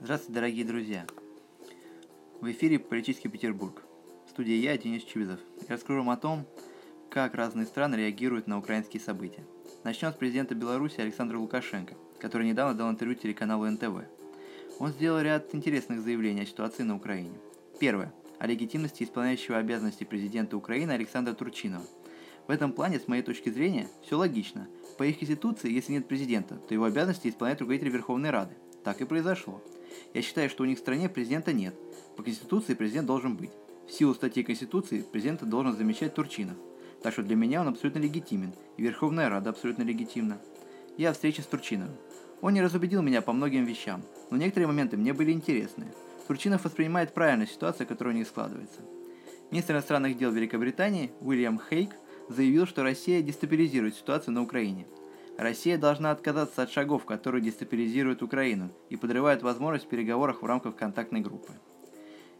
Здравствуйте, дорогие друзья! В эфире «Политический Петербург». В студии я, Денис Чивизов. Я расскажу вам о том, как разные страны реагируют на украинские события. Начнем с президента Беларуси Александра Лукашенко, который недавно дал интервью телеканалу НТВ. Он сделал ряд интересных заявлений о ситуации на Украине. Первое. О легитимности исполняющего обязанности президента Украины Александра Турчинова. В этом плане, с моей точки зрения, все логично. По их конституции, если нет президента, то его обязанности исполняет руководитель Верховной Рады. Так и произошло. Я считаю, что у них в стране президента нет. По Конституции президент должен быть. В силу статьи Конституции президента должен замещать Турчинов. Так что для меня он абсолютно легитимен, и Верховная Рада абсолютно легитимна. Я о встрече с Турчиновым. Он не разубедил меня по многим вещам, но некоторые моменты мне были интересны. Турчинов воспринимает правильно ситуацию, которая у них складывается. Министр иностранных дел Великобритании Уильям Хейк заявил, что Россия дестабилизирует ситуацию на Украине – Россия должна отказаться от шагов, которые дестабилизируют Украину и подрывают возможность в переговорах в рамках контактной группы.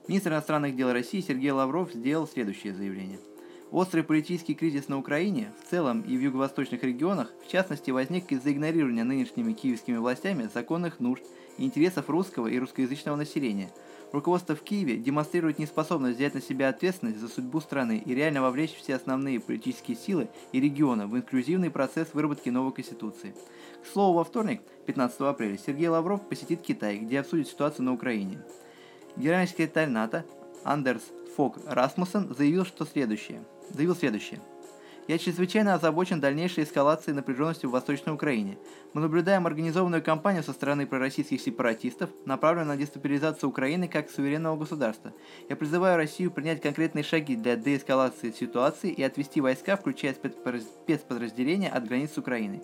Министр иностранных дел России Сергей Лавров сделал следующее заявление. Острый политический кризис на Украине, в целом и в юго-восточных регионах, в частности, возник из-за игнорирования нынешними киевскими властями законных нужд и интересов русского и русскоязычного населения – Руководство в Киеве демонстрирует неспособность взять на себя ответственность за судьбу страны и реально вовлечь все основные политические силы и региона в инклюзивный процесс выработки новой конституции. К слову, во вторник, 15 апреля, Сергей Лавров посетит Китай, где обсудит ситуацию на Украине. Генеральный секретарь НАТО Андерс Фок Расмуссен заявил, что следующее. Заявил следующее – я чрезвычайно озабочен дальнейшей эскалацией напряженности в Восточной Украине. Мы наблюдаем организованную кампанию со стороны пророссийских сепаратистов, направленную на дестабилизацию Украины как суверенного государства. Я призываю Россию принять конкретные шаги для деэскалации ситуации и отвести войска, включая спецподразделения от границ с Украиной.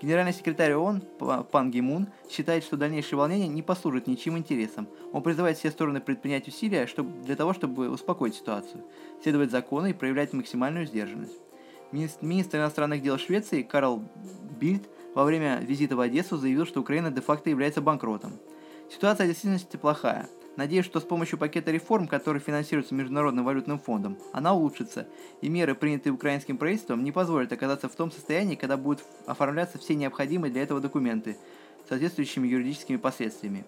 Генеральный секретарь ООН Пан Ги Мун считает, что дальнейшие волнения не послужат ничьим интересам. Он призывает все стороны предпринять усилия чтобы, для того, чтобы успокоить ситуацию, следовать закону и проявлять максимальную сдержанность. Министр иностранных дел Швеции Карл Бильд во время визита в Одессу заявил, что Украина де-факто является банкротом. Ситуация в действительности плохая. Надеюсь, что с помощью пакета реформ, который финансируется Международным валютным фондом, она улучшится, и меры, принятые украинским правительством, не позволят оказаться в том состоянии, когда будут оформляться все необходимые для этого документы с соответствующими юридическими последствиями.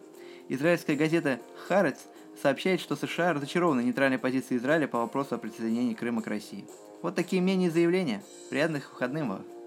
Израильская газета «Харец» сообщает, что США разочарованы нейтральной позицией Израиля по вопросу о присоединении Крыма к России. Вот такие мнения и заявления. Приятных выходных вам!